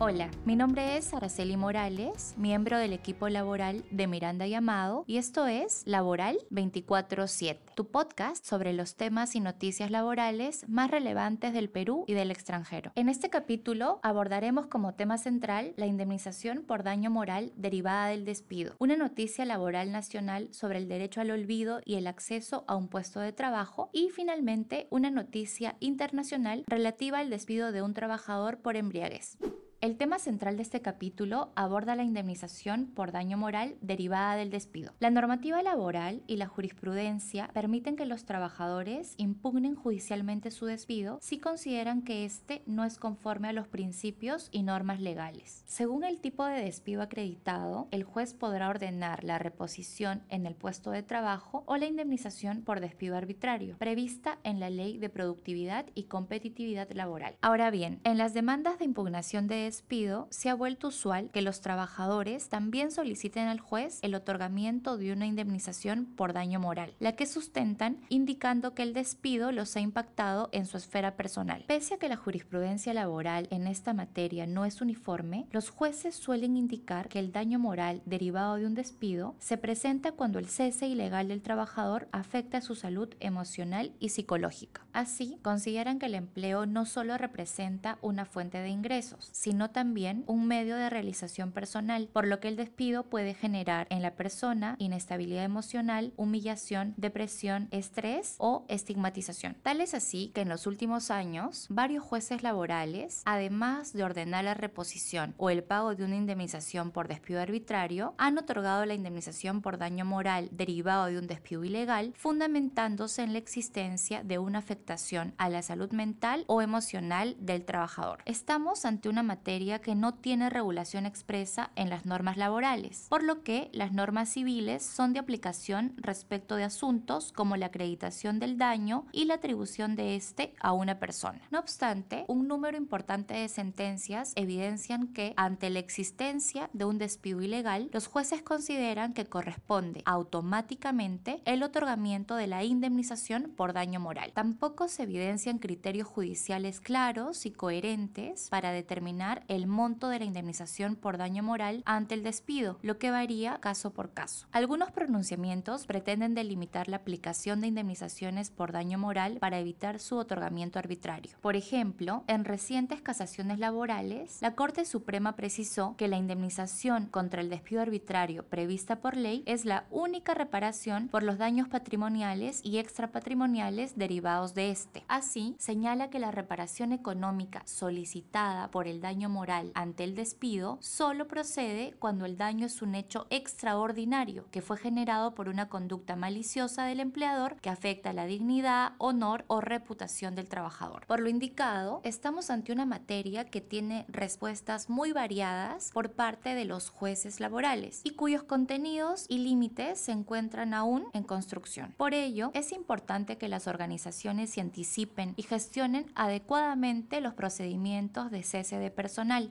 Hola, mi nombre es Araceli Morales, miembro del equipo laboral de Miranda y Amado, y esto es Laboral 24-7, tu podcast sobre los temas y noticias laborales más relevantes del Perú y del extranjero. En este capítulo abordaremos como tema central la indemnización por daño moral derivada del despido, una noticia laboral nacional sobre el derecho al olvido y el acceso a un puesto de trabajo, y finalmente una noticia internacional relativa al despido de un trabajador por embriaguez. El tema central de este capítulo aborda la indemnización por daño moral derivada del despido. La normativa laboral y la jurisprudencia permiten que los trabajadores impugnen judicialmente su despido si consideran que éste no es conforme a los principios y normas legales. Según el tipo de despido acreditado, el juez podrá ordenar la reposición en el puesto de trabajo o la indemnización por despido arbitrario, prevista en la Ley de Productividad y Competitividad Laboral. Ahora bien, en las demandas de impugnación de despido, se ha vuelto usual que los trabajadores también soliciten al juez el otorgamiento de una indemnización por daño moral, la que sustentan indicando que el despido los ha impactado en su esfera personal. Pese a que la jurisprudencia laboral en esta materia no es uniforme, los jueces suelen indicar que el daño moral derivado de un despido se presenta cuando el cese ilegal del trabajador afecta su salud emocional y psicológica. Así, consideran que el empleo no solo representa una fuente de ingresos, sino sino también un medio de realización personal, por lo que el despido puede generar en la persona inestabilidad emocional, humillación, depresión, estrés o estigmatización. Tal es así que en los últimos años, varios jueces laborales, además de ordenar la reposición o el pago de una indemnización por despido arbitrario, han otorgado la indemnización por daño moral derivado de un despido ilegal, fundamentándose en la existencia de una afectación a la salud mental o emocional del trabajador. Estamos ante una materia que no tiene regulación expresa en las normas laborales, por lo que las normas civiles son de aplicación respecto de asuntos como la acreditación del daño y la atribución de este a una persona. No obstante, un número importante de sentencias evidencian que ante la existencia de un despido ilegal, los jueces consideran que corresponde automáticamente el otorgamiento de la indemnización por daño moral. Tampoco se evidencian criterios judiciales claros y coherentes para determinar el monto de la indemnización por daño moral ante el despido, lo que varía caso por caso. Algunos pronunciamientos pretenden delimitar la aplicación de indemnizaciones por daño moral para evitar su otorgamiento arbitrario. Por ejemplo, en recientes casaciones laborales, la Corte Suprema precisó que la indemnización contra el despido arbitrario prevista por ley es la única reparación por los daños patrimoniales y extrapatrimoniales derivados de este. Así, señala que la reparación económica solicitada por el daño moral ante el despido solo procede cuando el daño es un hecho extraordinario que fue generado por una conducta maliciosa del empleador que afecta la dignidad, honor o reputación del trabajador. Por lo indicado, estamos ante una materia que tiene respuestas muy variadas por parte de los jueces laborales y cuyos contenidos y límites se encuentran aún en construcción. Por ello, es importante que las organizaciones se anticipen y gestionen adecuadamente los procedimientos de cese de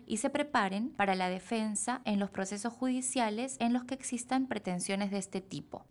y se preparen para la defensa en los procesos judiciales en los que existan pretensiones de este tipo.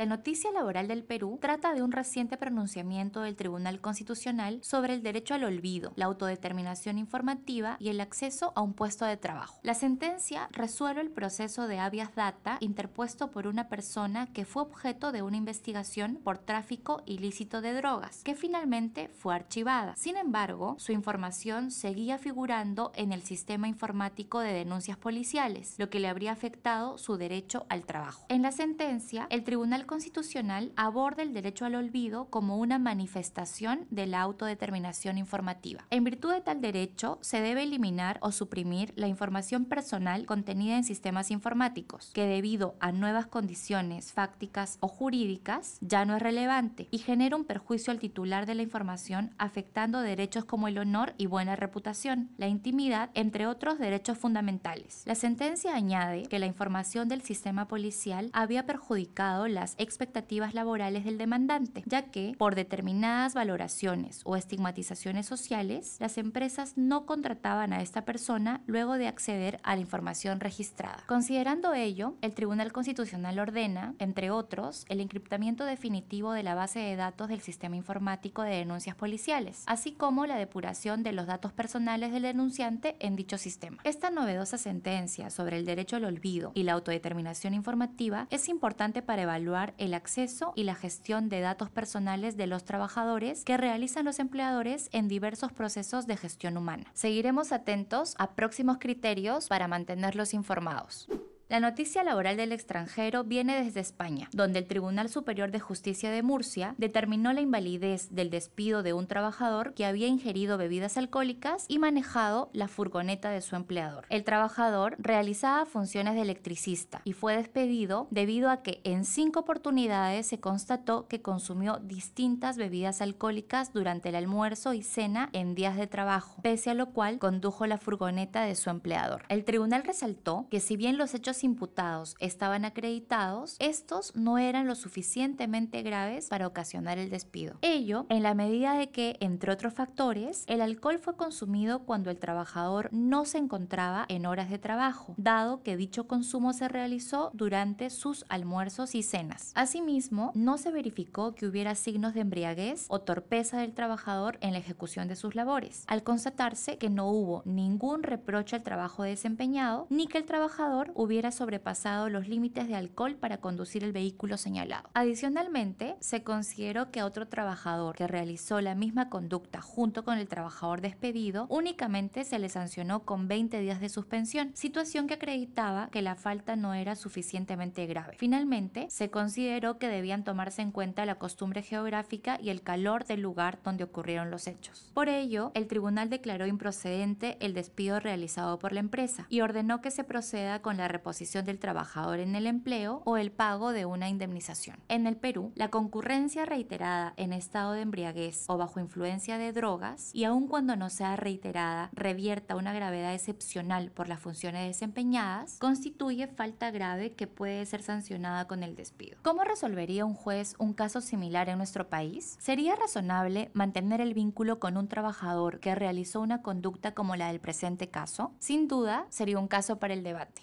La noticia laboral del Perú trata de un reciente pronunciamiento del Tribunal Constitucional sobre el derecho al olvido, la autodeterminación informativa y el acceso a un puesto de trabajo. La sentencia resuelve el proceso de habeas data interpuesto por una persona que fue objeto de una investigación por tráfico ilícito de drogas, que finalmente fue archivada. Sin embargo, su información seguía figurando en el sistema informático de denuncias policiales, lo que le habría afectado su derecho al trabajo. En la sentencia, el Tribunal Constitucional aborda el derecho al olvido como una manifestación de la autodeterminación informativa. En virtud de tal derecho, se debe eliminar o suprimir la información personal contenida en sistemas informáticos, que debido a nuevas condiciones fácticas o jurídicas ya no es relevante y genera un perjuicio al titular de la información afectando derechos como el honor y buena reputación, la intimidad, entre otros derechos fundamentales. La sentencia añade que la información del sistema policial había perjudicado las expectativas laborales del demandante, ya que por determinadas valoraciones o estigmatizaciones sociales, las empresas no contrataban a esta persona luego de acceder a la información registrada. Considerando ello, el Tribunal Constitucional ordena, entre otros, el encriptamiento definitivo de la base de datos del sistema informático de denuncias policiales, así como la depuración de los datos personales del denunciante en dicho sistema. Esta novedosa sentencia sobre el derecho al olvido y la autodeterminación informativa es importante para evaluar el acceso y la gestión de datos personales de los trabajadores que realizan los empleadores en diversos procesos de gestión humana. Seguiremos atentos a próximos criterios para mantenerlos informados. La noticia laboral del extranjero viene desde España, donde el Tribunal Superior de Justicia de Murcia determinó la invalidez del despido de un trabajador que había ingerido bebidas alcohólicas y manejado la furgoneta de su empleador. El trabajador realizaba funciones de electricista y fue despedido debido a que en cinco oportunidades se constató que consumió distintas bebidas alcohólicas durante el almuerzo y cena en días de trabajo, pese a lo cual condujo la furgoneta de su empleador. El tribunal resaltó que si bien los hechos imputados estaban acreditados, estos no eran lo suficientemente graves para ocasionar el despido. Ello en la medida de que, entre otros factores, el alcohol fue consumido cuando el trabajador no se encontraba en horas de trabajo, dado que dicho consumo se realizó durante sus almuerzos y cenas. Asimismo, no se verificó que hubiera signos de embriaguez o torpeza del trabajador en la ejecución de sus labores, al constatarse que no hubo ningún reproche al trabajo desempeñado ni que el trabajador hubiera sobrepasado los límites de alcohol para conducir el vehículo señalado. Adicionalmente, se consideró que otro trabajador que realizó la misma conducta junto con el trabajador despedido únicamente se le sancionó con 20 días de suspensión, situación que acreditaba que la falta no era suficientemente grave. Finalmente, se consideró que debían tomarse en cuenta la costumbre geográfica y el calor del lugar donde ocurrieron los hechos. Por ello, el tribunal declaró improcedente el despido realizado por la empresa y ordenó que se proceda con la del trabajador en el empleo o el pago de una indemnización. En el Perú, la concurrencia reiterada en estado de embriaguez o bajo influencia de drogas, y aun cuando no sea reiterada, revierta una gravedad excepcional por las funciones desempeñadas, constituye falta grave que puede ser sancionada con el despido. ¿Cómo resolvería un juez un caso similar en nuestro país? ¿Sería razonable mantener el vínculo con un trabajador que realizó una conducta como la del presente caso? Sin duda, sería un caso para el debate.